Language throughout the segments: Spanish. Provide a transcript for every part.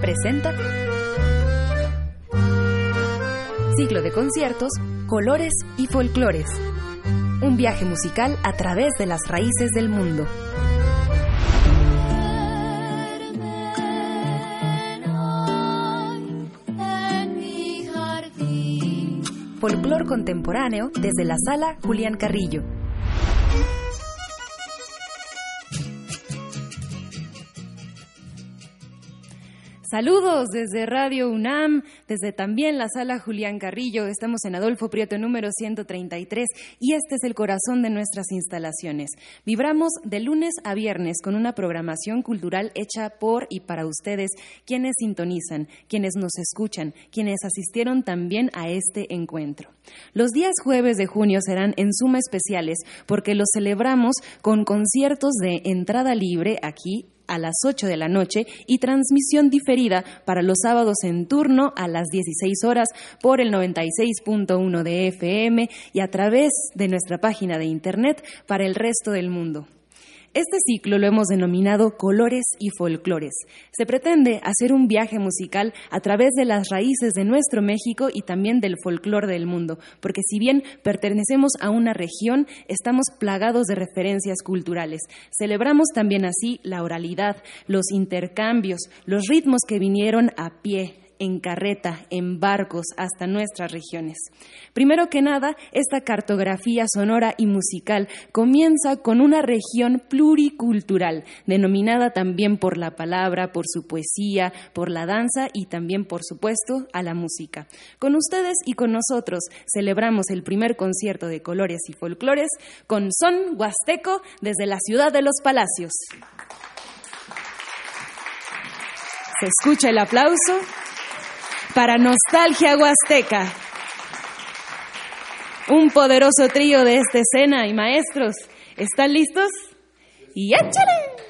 Presenta Ciclo de conciertos, colores y folclores. Un viaje musical a través de las raíces del mundo. Folclor contemporáneo desde la sala Julián Carrillo. Saludos desde Radio UNAM, desde también la sala Julián Carrillo. Estamos en Adolfo Prieto número 133 y este es el corazón de nuestras instalaciones. Vibramos de lunes a viernes con una programación cultural hecha por y para ustedes, quienes sintonizan, quienes nos escuchan, quienes asistieron también a este encuentro. Los días jueves de junio serán en suma especiales porque los celebramos con conciertos de entrada libre aquí a las 8 de la noche y transmisión diferida para los sábados en turno a las 16 horas por el 96.1 de FM y a través de nuestra página de Internet para el resto del mundo. Este ciclo lo hemos denominado Colores y Folclores. Se pretende hacer un viaje musical a través de las raíces de nuestro México y también del folclore del mundo, porque si bien pertenecemos a una región, estamos plagados de referencias culturales. Celebramos también así la oralidad, los intercambios, los ritmos que vinieron a pie, en carreta, en barcos, hasta nuestras regiones. Primero que nada, esta cartografía sonora y musical comienza con una región pluricultural, denominada también por la palabra, por su poesía, por la danza y también, por supuesto, a la música. Con ustedes y con nosotros celebramos el primer concierto de colores y folclores con son huasteco desde la ciudad de los palacios. Se escucha el aplauso para Nostalgia Huasteca. Un poderoso trío de esta escena y maestros. ¿Están listos? ¡Y échale!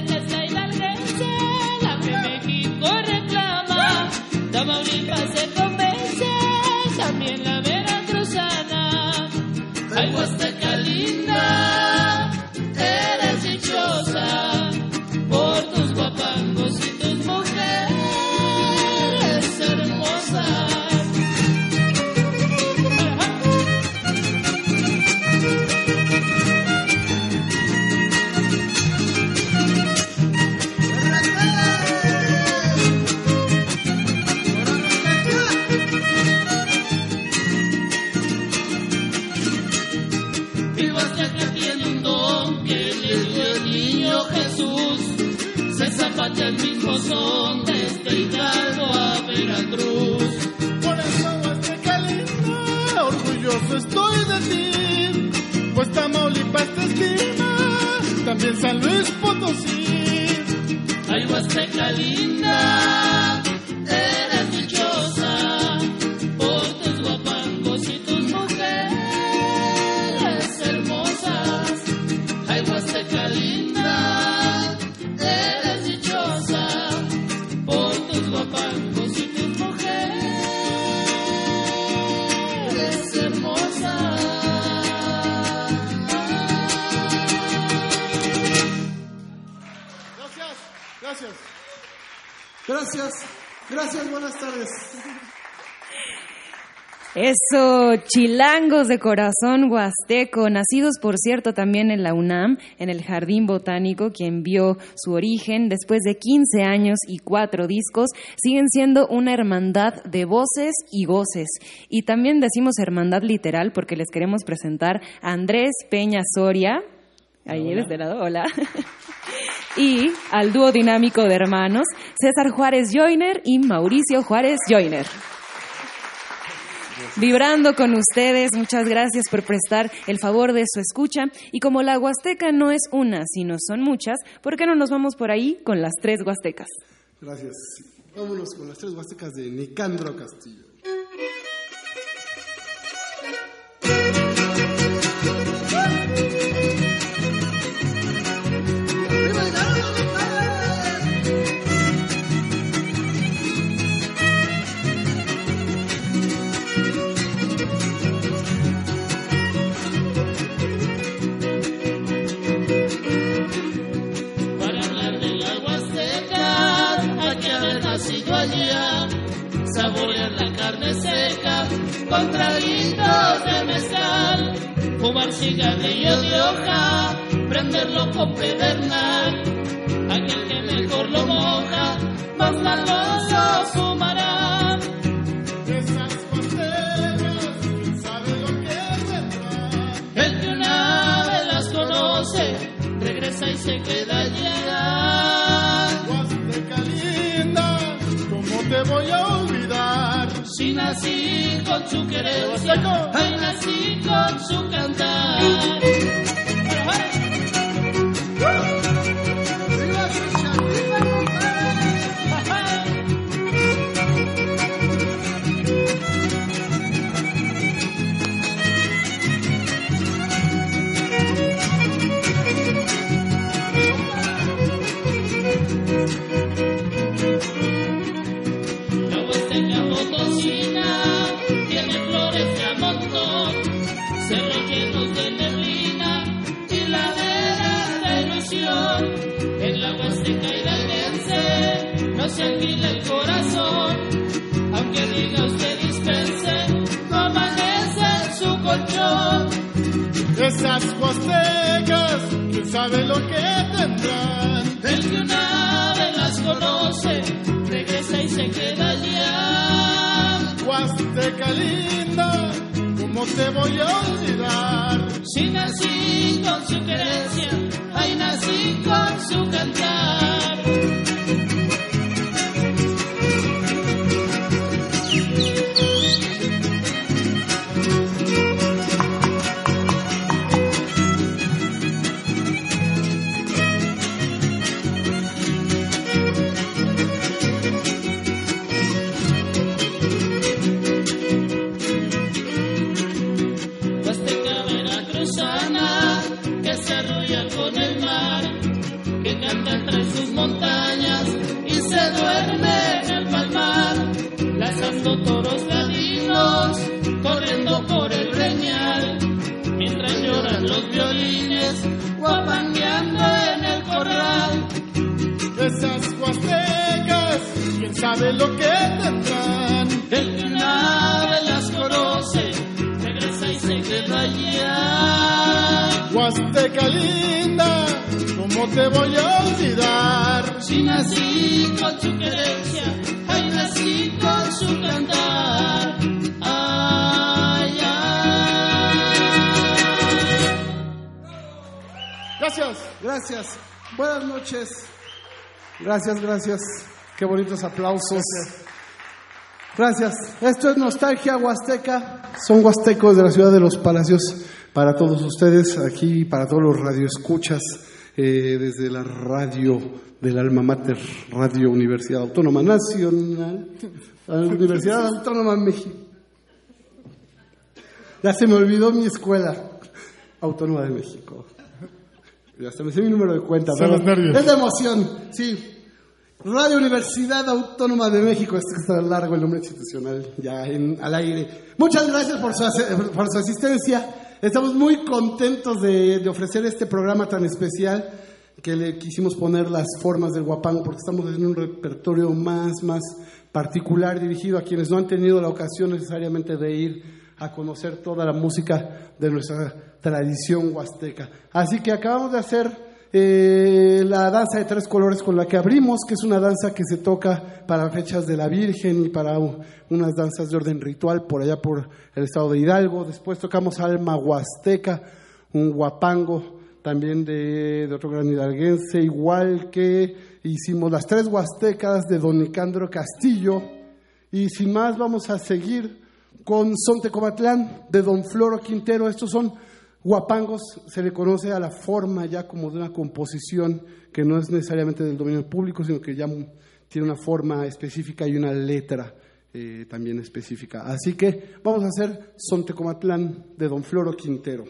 Mi huasteca es la hidalguense, la que México reclama. Tamaulipas se también San Luis Potosí. Ay, Huasteca linda, gracias, buenas tardes. Eso, chilangos de corazón huasteco, nacidos por cierto también en la UNAM, en el Jardín Botánico, quien vio su origen después de 15 años y cuatro discos, siguen siendo una hermandad de voces y goces. Y también decimos hermandad literal porque les queremos presentar a Andrés Peña Soria, ahí eres de lado, hola. y al dúo dinámico de hermanos, César Juárez Joyner y Mauricio Juárez Joyner vibrando con ustedes. Muchas gracias por prestar el favor de su escucha. Y como la Huasteca no es una, sino son muchas, ¿por qué no nos vamos por ahí con las tres Huastecas? Gracias. Vámonos con las tres huastecas de Nicandro Castillo. Fumar cigarrillo de hoja, prenderlo con pedernal, aquel que mejor lo moja, más sabroso fumará. Esas ¿quién sabe lo que tendrán? El que una vez las conoce, regresa y se queda allá. Huasteca linda, ¿cómo te voy a olvidar? Si nací con su Huasteco. ay nací con su cantar. Olvidar? Si nací con su querencia, ay, nací con su cantar. Ay, ay. Gracias. Gracias. Buenas noches. Gracias, gracias. Qué bonitos aplausos. Gracias. Esto es Nostalgia Huasteca. Son huastecos de la ciudad de los Palacios. Para todos ustedes, aquí, para todos los radioescuchas, eh, desde la radio del Alma Mater, Radio Universidad Autónoma Nacional, Universidad Autónoma México. Ya se me olvidó mi escuela, Autónoma de México. Ya se me sé mi número de cuenta. Es de emoción, sí. Radio Universidad Autónoma de México, este está largo el nombre institucional, ya en, al aire. Muchas gracias por su, por su asistencia. Estamos muy contentos de, ofrecer este programa tan especial que le quisimos poner las formas del guapango porque estamos en un repertorio más, más particular dirigido a quienes no han tenido la ocasión necesariamente de ir a conocer toda la música de nuestra tradición huasteca. Así que acabamos de hacer eh, la danza de tres colores con la que abrimos, que es una danza que se toca para fechas de la Virgen y para unas danzas de orden ritual por allá por el estado de Hidalgo. Después tocamos Alma Huasteca, un guapango también de, de otro gran hidalguense, igual que hicimos las tres huastecas de don Nicandro Castillo. Y sin más, vamos a seguir con Sontecomatlán de don Floro Quintero. Estos son guapangos, se le conoce a la forma ya como de una composición que no es necesariamente del dominio público, sino que ya tiene una forma específica y una letra eh, también específica. Así que vamos a hacer Sontecomatlán de don Floro Quintero.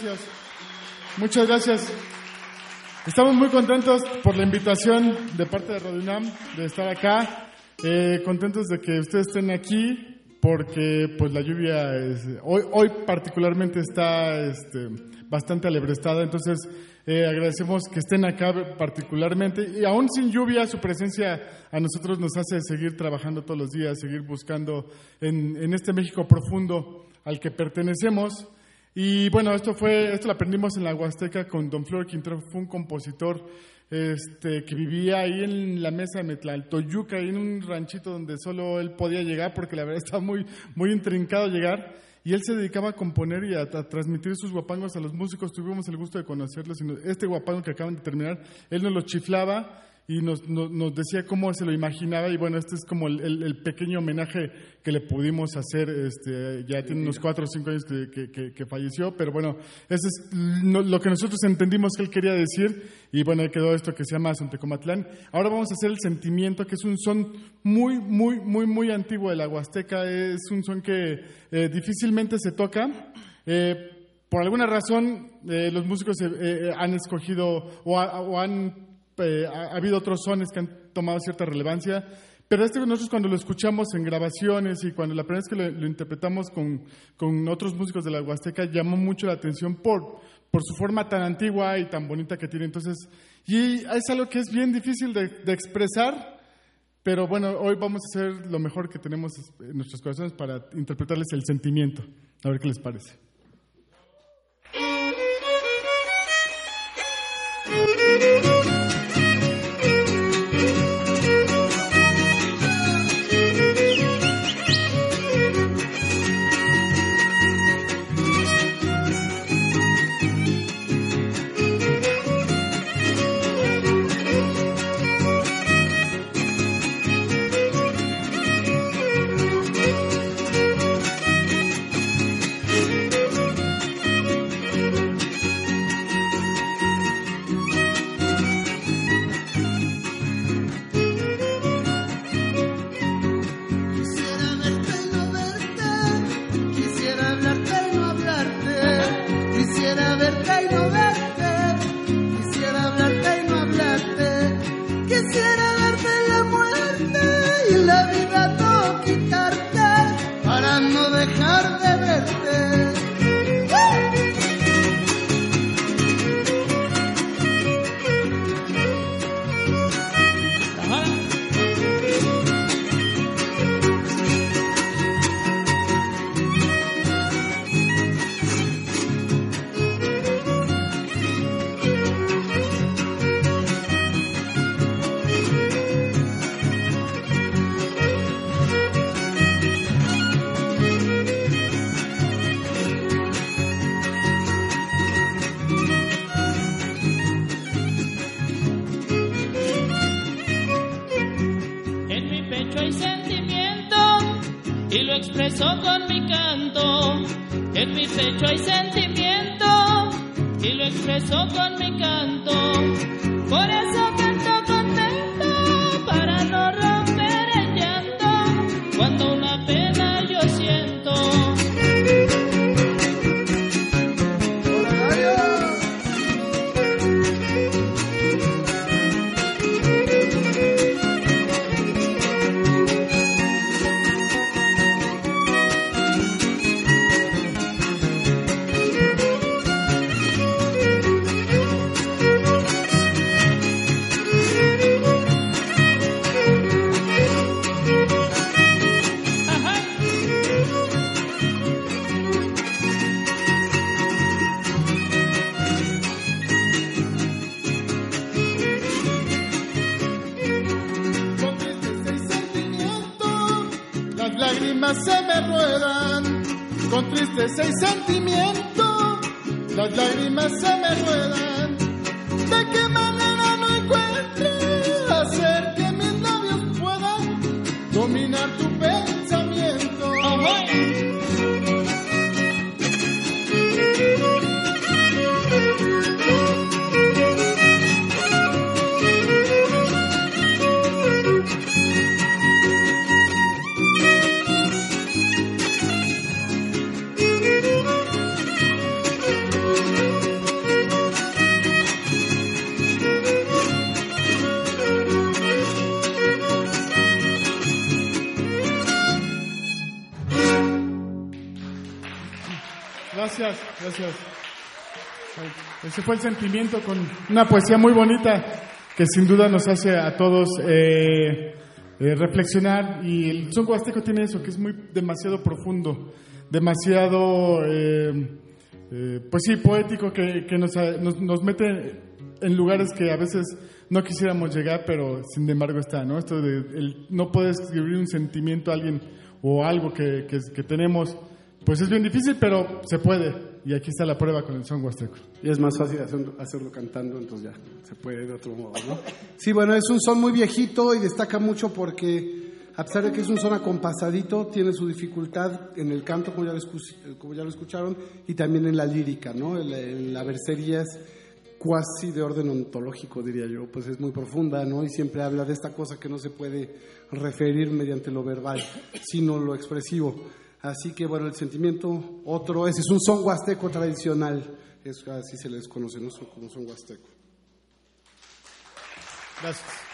Gracias. Muchas gracias. Estamos muy contentos por la invitación de parte de Radio UNAM de estar acá. Eh, contentos de que ustedes estén aquí porque pues la lluvia es- hoy, hoy particularmente está este, bastante alebrestada, entonces eh, agradecemos que estén acá particularmente y aún sin lluvia su presencia a nosotros nos hace seguir trabajando todos los días, seguir buscando en este México profundo al que pertenecemos. Y bueno, esto fue, esto lo aprendimos en la Huasteca con Don Flor Quintero, fue un compositor este, que vivía ahí en la mesa de Metlaltoyuca, ahí en un ranchito donde solo él podía llegar, porque la verdad estaba muy, muy intrincado llegar. Y él se dedicaba a componer y a, a transmitir sus guapangos a los músicos. Tuvimos el gusto de conocerlos. Este guapango que acaban de terminar, él nos lo chiflaba y nos, nos, nos decía cómo se lo imaginaba. Y bueno, este es como el, el- el pequeño homenaje que le pudimos hacer. Este, ya tiene unos cuatro o cinco años que, que- que- que falleció, pero bueno, eso es lo, que nosotros entendimos que él quería decir. Y bueno, ahí quedó esto que se llama Sontecomatlán. Ahora vamos a hacer el sentimiento, que es un son muy, muy, muy, muy antiguo de la Huasteca. Es un son que eh, difícilmente se toca. Eh, por alguna razón, eh, los músicos eh, eh, han escogido o, o han eh, ha, ha habido otros sones que han tomado cierta relevancia, pero este nosotros cuando lo escuchamos en grabaciones y cuando la primera vez que lo, lo interpretamos con, con otros músicos de la Huasteca llamó mucho la atención por, por su forma tan antigua y tan bonita que tiene. Entonces, y es algo que es bien difícil de, de expresar, pero bueno, hoy vamos a hacer lo mejor que tenemos en nuestros corazones para interpretarles el sentimiento. A ver qué les parece. Quisiera Ese fue el sentimiento con una poesía muy bonita que sin duda nos hace a todos eh, eh, reflexionar. Y el son huasteco tiene eso, que es muy demasiado profundo, demasiado, eh, eh, pues sí, poético, que, nos, nos, nos mete en lugares que a veces no quisiéramos llegar, pero sin embargo está, ¿no? Esto de el, no puedes escribir un sentimiento a alguien o algo que, que tenemos, pues es bien difícil, pero se puede. Y aquí está la prueba con el son huasteco. Y es más fácil hacerlo, hacerlo cantando, entonces ya se puede de otro modo, ¿no? Sí, bueno, es un son muy viejito y destaca mucho porque, a pesar de que es un son acompasadito, tiene su dificultad en el canto, como ya lo, escucharon, y también en la lírica, ¿no? En la, en la versería es cuasi de orden ontológico, diría yo, pues es muy profunda, ¿no? Y siempre habla de esta cosa que no se puede referir mediante lo verbal, sino lo expresivo. Así que, bueno, el sentimiento, otro, ese es un son huasteco tradicional, es, así se les conoce, ¿no? Como son huasteco. Gracias.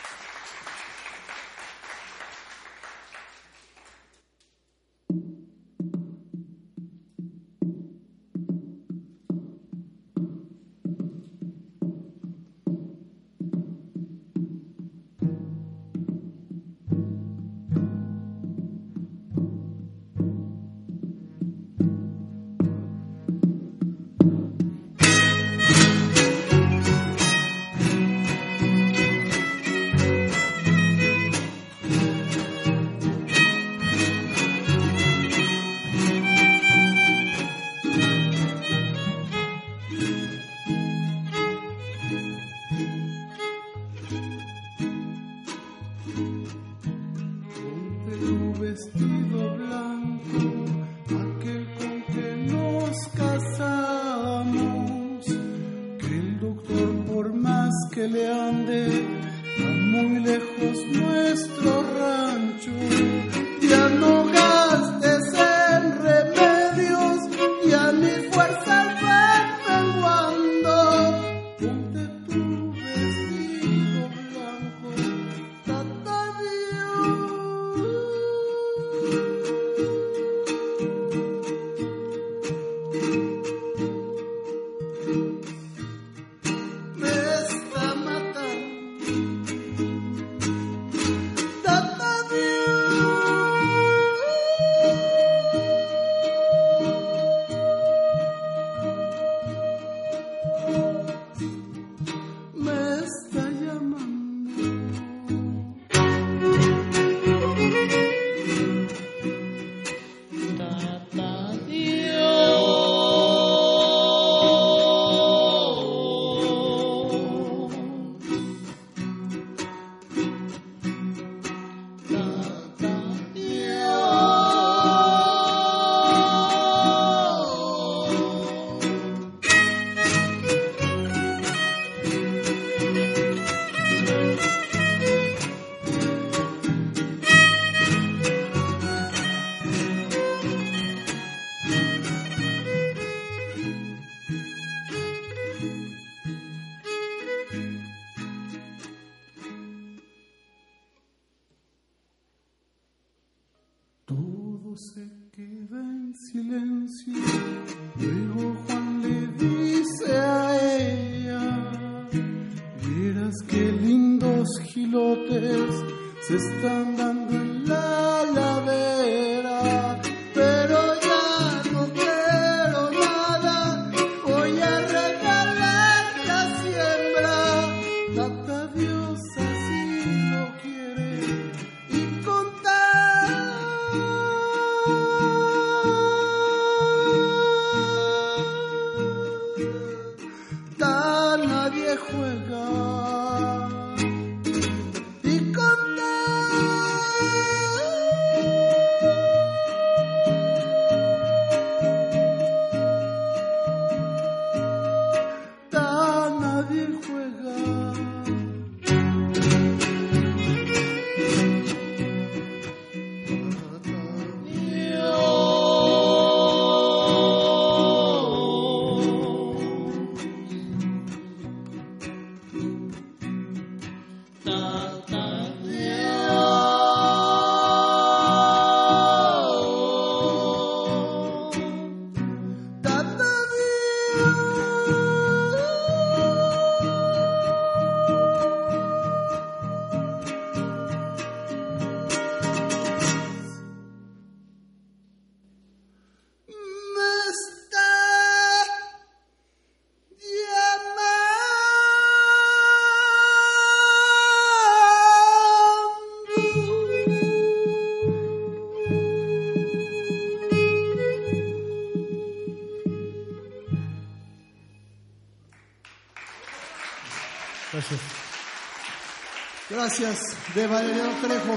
Gracias, de Valeriano Trejo.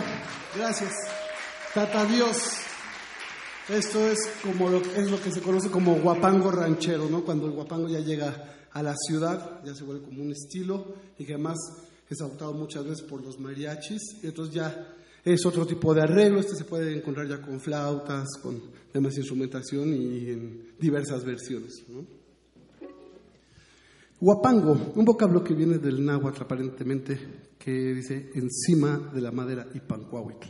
Gracias. Tata Dios. Esto es como lo, es lo que se conoce como guapango ranchero, ¿no? Cuando el guapango ya llega a la ciudad, ya se vuelve como un estilo y que además es adoptado muchas veces por los mariachis y entonces ya es otro tipo de arreglo. Este se puede encontrar ya con flautas, con demás instrumentación y en diversas versiones, ¿no? Guapango, un vocablo que viene del náhuatl aparentemente, que dice encima de la madera y pancuahuitl,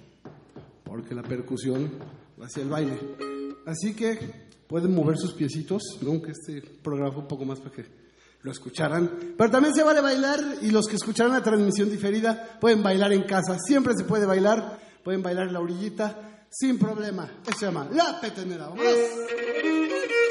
porque la percusión hacia el baile. Así que pueden mover sus piecitos, aunque este programa fue un poco más para que lo escucharan. Pero también se vale bailar y los que escucharon la transmisión diferida pueden bailar en casa. Siempre se puede bailar, pueden bailar en la orillita sin problema. Eso se llama la petenera. ¡Vámonos!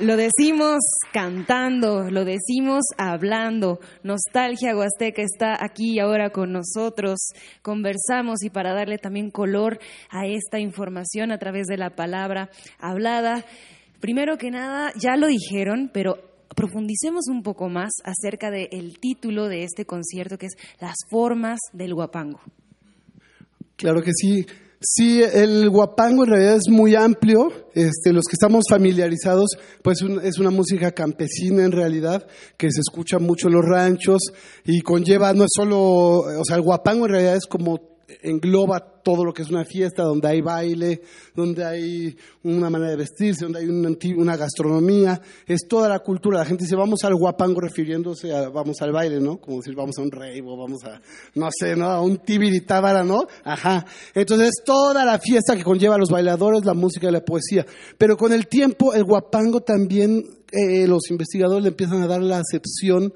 Lo decimos cantando, lo decimos hablando. Nostalgia Huasteca está aquí ahora con nosotros. Conversamos y para darle también color a esta información a través de la palabra hablada. Primero que nada, ya lo dijeron, pero profundicemos un poco más acerca del título de este concierto, que es Las formas del guapango. Claro que sí. Sí, el guapango en realidad es muy amplio. Este, los que estamos familiarizados, pues es una música campesina en realidad, que se escucha mucho en los ranchos y conlleva, no es solo, o sea, el guapango en realidad es como engloba todo lo que es una fiesta, donde hay baile, donde hay una manera de vestirse, donde hay una, gastronomía, es toda la cultura. La gente dice, vamos al guapango refiriéndose a, vamos al baile, ¿no? Como decir, vamos a un rave o vamos a, no sé, ¿no? A un tibiritábara, ¿no? Ajá. Entonces, es toda la fiesta que conlleva a los bailadores, la música y la poesía. Pero con el tiempo, el guapango también, eh, los investigadores le empiezan a dar la acepción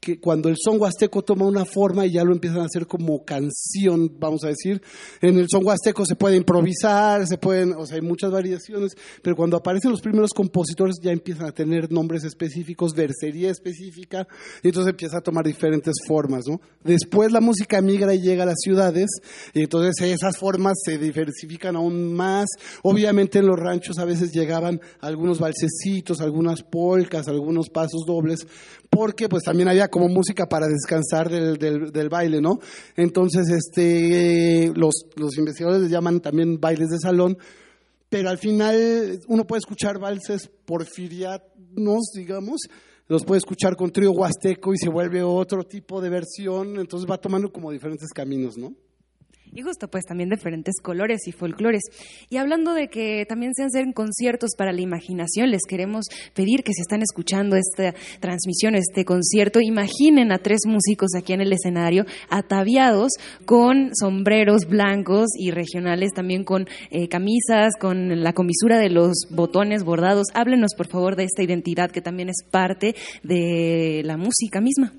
que cuando el son huasteco toma una forma y ya lo empiezan a hacer como canción, vamos a decir. En el son huasteco se puede improvisar, se pueden, o sea, hay muchas variaciones, pero cuando aparecen los primeros compositores ya empiezan a tener nombres específicos, versería específica, y entonces empieza a tomar diferentes formas, ¿no? Después la música migra y llega a las ciudades, y entonces esas formas se diversifican aún más. Obviamente en los ranchos a veces llegaban algunos balsecitos, algunas polcas, algunos pasos dobles, porque pues también había como música para descansar del, del, baile, ¿no? Entonces, este, los, los investigadores les llaman también bailes de salón, pero al final uno puede escuchar valses porfirianos, digamos, los puede escuchar con trío huasteco y se vuelve otro tipo de versión, entonces va tomando como diferentes caminos, ¿no? Y justo, pues también diferentes colores y folclores. Y hablando de que también se hacen conciertos para la imaginación, les queremos pedir que si están escuchando esta transmisión, este concierto, imaginen a tres músicos aquí en el escenario, ataviados con sombreros blancos y regionales, también con eh, camisas, con la comisura de los botones bordados. Háblenos, por favor, de esta identidad que también es parte de la música misma.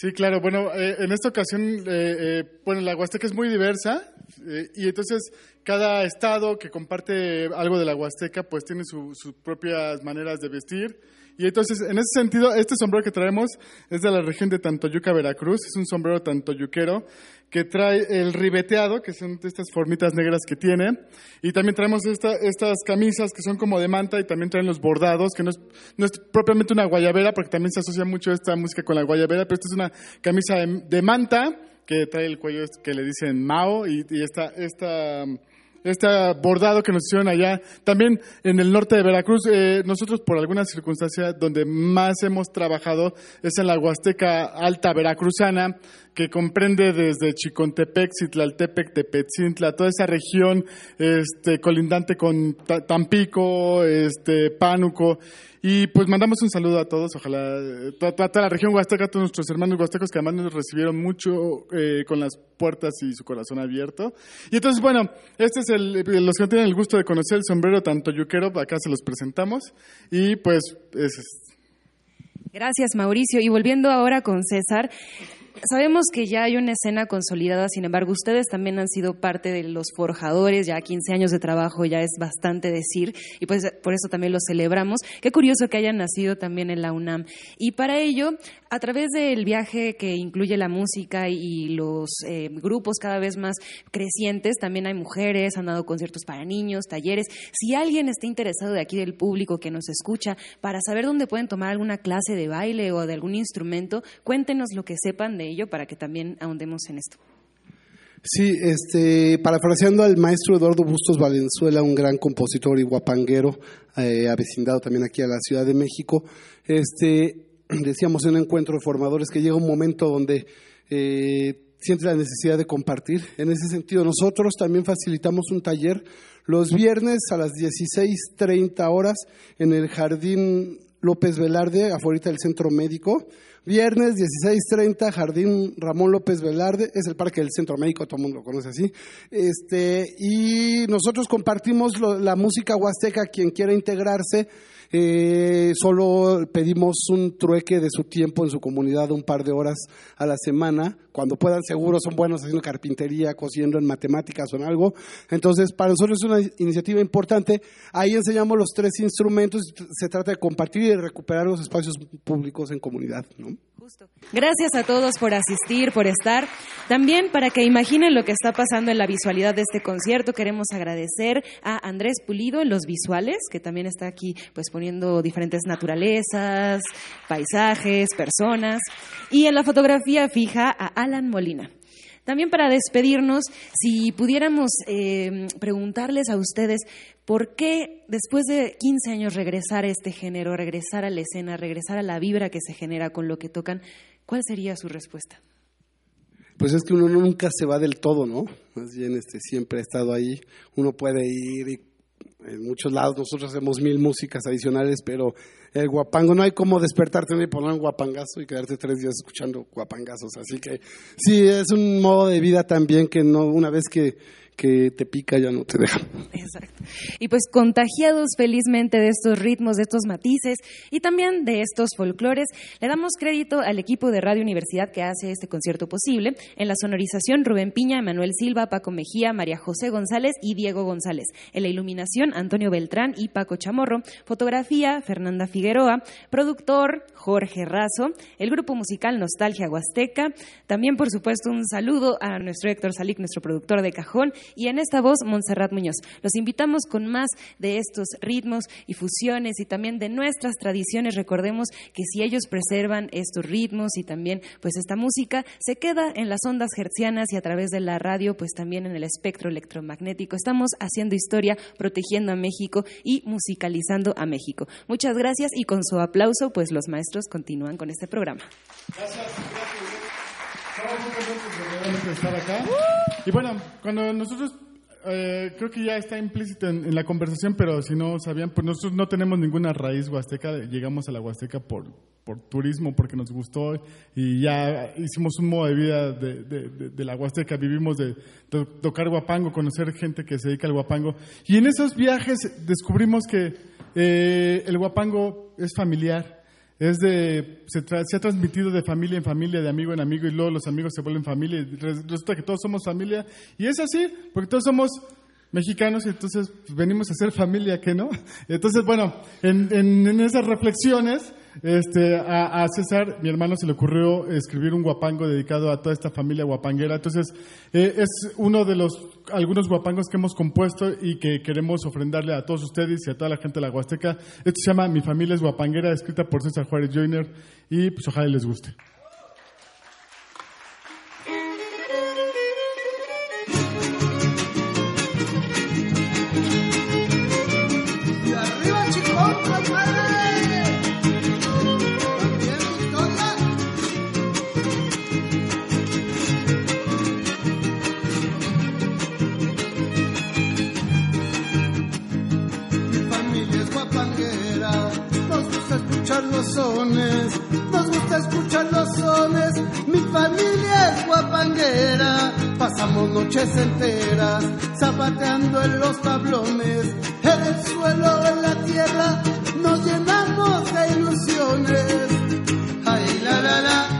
Sí, claro. Bueno, eh, en esta ocasión, eh, eh, bueno, la Huasteca es muy diversa eh, y entonces cada estado que comparte algo de la Huasteca, pues tiene su- sus propias maneras de vestir. Y entonces, en ese sentido, este sombrero que traemos es de la región de Tantoyuca, Veracruz. Es un sombrero tantoyuquero que trae el ribeteado, que son estas formitas negras que tiene. Y también traemos esta- estas camisas que son como de manta y también traen los bordados, que no es, no es propiamente una guayabera, porque también se asocia mucho esta música con la guayabera, pero esta es una camisa de, de manta que trae el cuello este que le dicen Mao y, y esta, esta este bordado que nos hicieron allá. También en el norte de Veracruz, eh, nosotros por alguna circunstancia donde más hemos trabajado es en la Huasteca Alta Veracruzana, que comprende desde Chicontepec, Citlaltepec, Tepetzintla, toda esa región este, colindante con Ta- Tampico, este, Pánuco. Y pues mandamos un saludo a todos, ojalá, eh, toda, la región huasteca, a todos nuestros hermanos huastecos que además nos recibieron mucho eh, con las puertas y su corazón abierto. Y entonces, bueno, este es el, los que tienen el gusto de conocer el sombrero tanto yuquero, acá se los presentamos. Y pues, ese es. Gracias, Mauricio. Y volviendo ahora con César, sabemos que ya hay una escena consolidada, sin embargo, ustedes también han sido parte de los forjadores, ya 15 años de trabajo ya es bastante decir, y pues por eso también lo celebramos. Qué curioso que hayan nacido también en la UNAM. Y para ello, a través del viaje que incluye la música y los eh, grupos cada vez más crecientes, también hay mujeres, han dado conciertos para niños, talleres. Si alguien está interesado de aquí del público que nos escucha para saber dónde pueden tomar alguna clase de baile o de algún instrumento, cuéntenos lo que sepan de ello para que también ahondemos en esto. Sí, este, parafraseando al maestro Eduardo Bustos Valenzuela, un gran compositor y guapanguero, eh, avecindado también aquí a la Ciudad de México, este, decíamos en un encuentro de formadores que llega un momento donde eh, la necesidad de compartir. En ese sentido, nosotros también facilitamos un taller los viernes a las 16.30 horas en el Jardín López Velarde, afuera del Centro Médico. Viernes 16.30, Jardín Ramón López Velarde, es el parque del Centro Médico, todo el mundo lo conoce así. Este, y nosotros compartimos la música huasteca, quien quiera integrarse, eh, solo pedimos un trueque de su tiempo en su comunidad, un par de horas a la semana. Cuando puedan, seguro son buenos haciendo carpintería, cosiendo en matemáticas o en algo. Entonces, para nosotros es una iniciativa importante. Ahí enseñamos los tres instrumentos. Se trata de compartir y de recuperar los espacios públicos en comunidad. ¿no? Gracias a todos por asistir, por estar. También para que imaginen lo que está pasando en la visualidad de este concierto, queremos agradecer a Andrés Pulido los visuales, que también está aquí pues poniendo diferentes naturalezas, paisajes, personas, y en la fotografía fija a Alan Molina. También para despedirnos, si pudiéramos eh, preguntarles a ustedes por qué después de 15 años regresar a este género, regresar a la escena, regresar a la vibra que se genera con lo que tocan, ¿cuál sería su respuesta? Pues es que uno nunca se va del todo, ¿no? Más bien este, siempre ha estado ahí. Uno puede ir y en muchos lados, nosotros hacemos mil músicas adicionales, pero el guapango, no hay como despertarte y poner un guapangazo y quedarte tres días escuchando guapangazos. Así que sí, es un modo de vida también que no una vez que, que te pica ya no te deja. Exacto. Y pues contagiados felizmente de estos ritmos, de estos matices y también de estos folclores, le damos crédito al equipo de Radio Universidad que hace este concierto posible. En la sonorización, Rubén Piña, Manuel Silva, Paco Mejía, María José González y Diego González. En la iluminación, Antonio Beltrán y Paco Chamorro. Fotografía, Fernanda Figueroa. Productor, Jorge Razo. El grupo musical Nostalgia Huasteca. También, por supuesto, un saludo a nuestro Héctor Salic, nuestro productor de cajón. Y en esta voz, Montserrat Muñoz. Los invitamos con más de estos ritmos y fusiones y también de nuestras tradiciones. Recordemos que si ellos preservan estos ritmos y también pues esta música, se queda en las ondas hertzianas y a través de la radio, pues también en el espectro electromagnético. Estamos haciendo historia, protegiendo a México y musicalizando a México. Muchas gracias y con su aplauso, pues los maestros continúan con este programa. Estamos muy Y bueno, cuando nosotros, eh, creo que ya está implícito en, la conversación, pero si no sabían, pues nosotros no tenemos ninguna raíz huasteca. Llegamos a la huasteca por, por turismo, porque nos gustó y ya hicimos un modo de vida de, de- de- la huasteca. Vivimos de, to- tocar guapango, conocer gente que se dedica al guapango. Y en esos viajes descubrimos que eh, el guapango es familiar es de se, tra- se ha transmitido de familia en familia, de amigo en amigo y luego los amigos se vuelven familia y res- resulta que todos somos familia y es así porque todos somos mexicanos y entonces pues, venimos a ser familia, ¿qué no? Entonces, bueno, en, en- en esas reflexiones, este, a, César, mi hermano, se le ocurrió escribir un guapango dedicado a toda esta familia guapanguera. Entonces, eh, es uno de los algunos guapangos que hemos compuesto y que queremos ofrendarle a todos ustedes y a toda la gente de la Huasteca. Esto se llama Mi familia es guapanguera, escrita por César Juárez Joyner y pues ojalá les guste. Arriba, chicos, los sones, nos gusta escuchar los sones. Mi familia es guapanguera, pasamos noches enteras zapateando en los tablones, en el suelo, en la tierra, nos llenamos de ilusiones. Ay, la, la, la,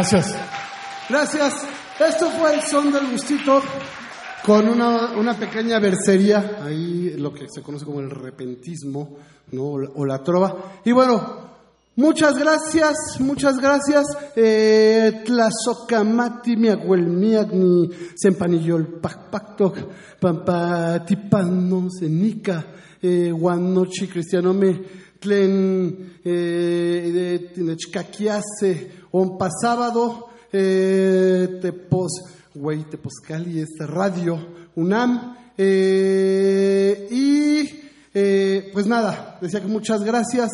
Gracias. Gracias. Esto fue el son del gustito con una, una pequeña versería, ahí lo que se conoce como el repentismo, ¿no? o la trova. Y bueno, Muchas gracias, muchas gracias. Eh, Tlazocamati, mi abuelmiagni, sempanillol pacpactoc, pampatipano, senica, eh, guanochi, cristianome, tlen, eh, un sábado, eh, tepos, güey, teposcali, esta radio UNAM. Eh, y eh, pues nada, decía que muchas gracias,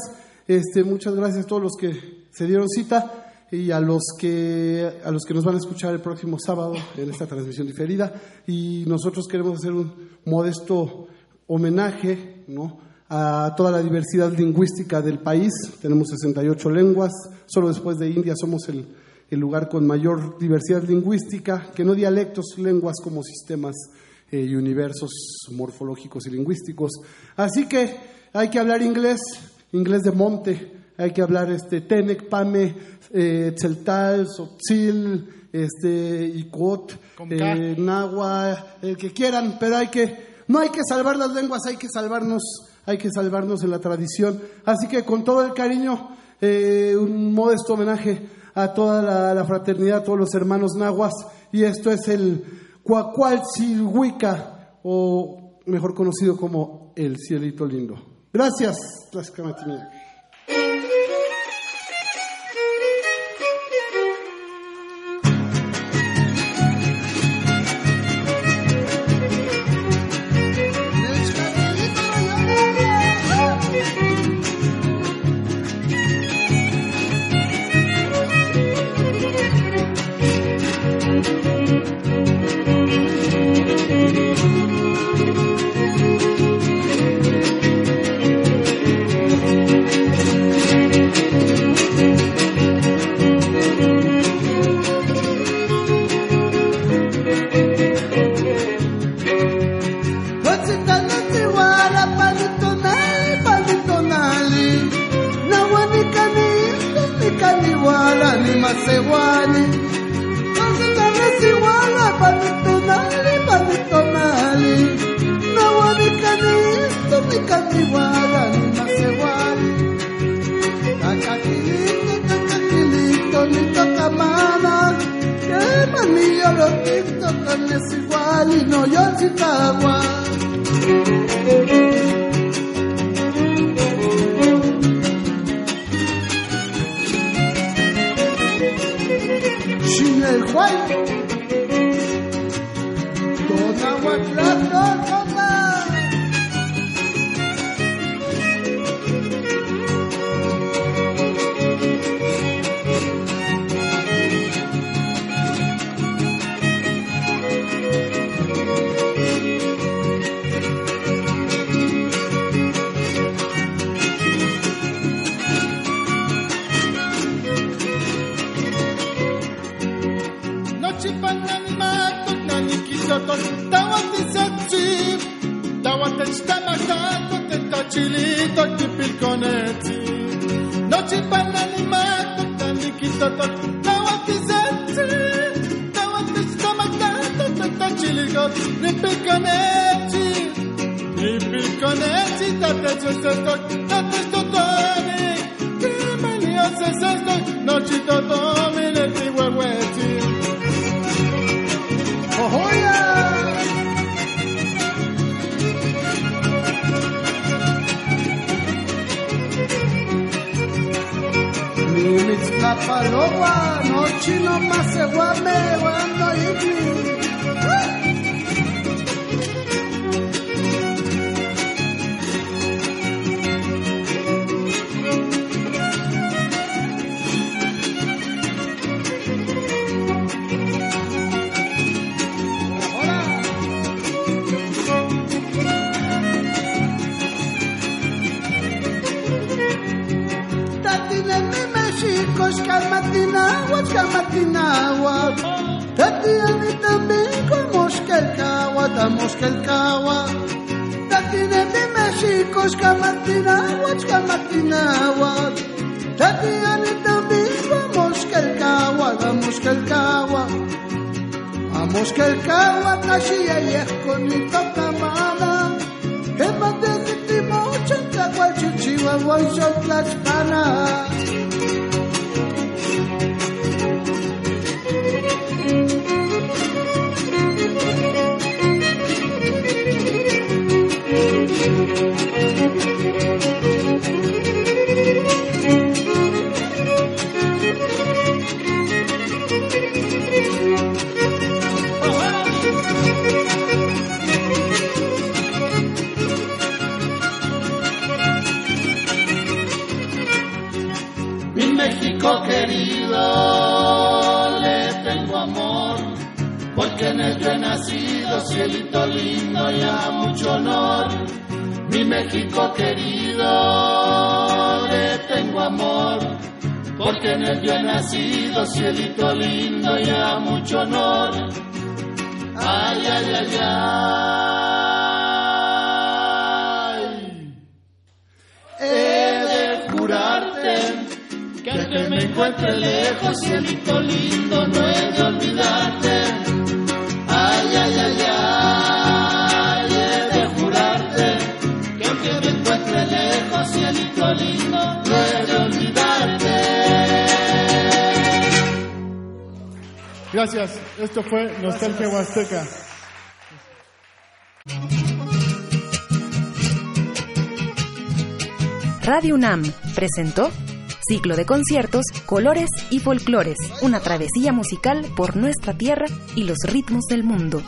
este, muchas gracias a todos los que se dieron cita y a los que a los que nos van a escuchar el próximo sábado en esta transmisión diferida y nosotros queremos hacer un modesto homenaje, ¿no? A toda la diversidad lingüística del país. Tenemos 68 lenguas, solo después de India somos el, el lugar con mayor diversidad lingüística, que no dialectos, lenguas como sistemas eh, y universos morfológicos y lingüísticos. Así que hay que hablar inglés, inglés de monte, hay que hablar este, Tenec, Pame, eh, Tzeltal, Sotzil, este, Icuot, eh, Nahua, el que quieran, pero hay que, no hay que salvar las lenguas, hay que salvarnos, hay que salvarnos en la tradición. Así que con todo el cariño, eh, un modesto homenaje a toda la, fraternidad, a todos los hermanos nahuas, y esto es el Cuacualtzilhuica, o mejor conocido como el cielito lindo. Gracias. Damos que el cagua. Vamos que el cagua, tashia y con mi tocamada. Que mate de timocho, tlacual chichiwa, guancho, tlaxpana. En él yo he nacido, cielito lindo y a mucho honor. Mi México querido, le tengo amor, porque en el día nacido, cielito lindo y a mucho honor. Ay, ay, ay, ay. He de jurarte que aunque me encuentre lejos, cielito lindo, Gracias. Esto fue Nostalgia Huasteca. Radio UNAM presentó Ciclo de conciertos, colores y folclores, una travesía musical por nuestra tierra y los ritmos del mundo.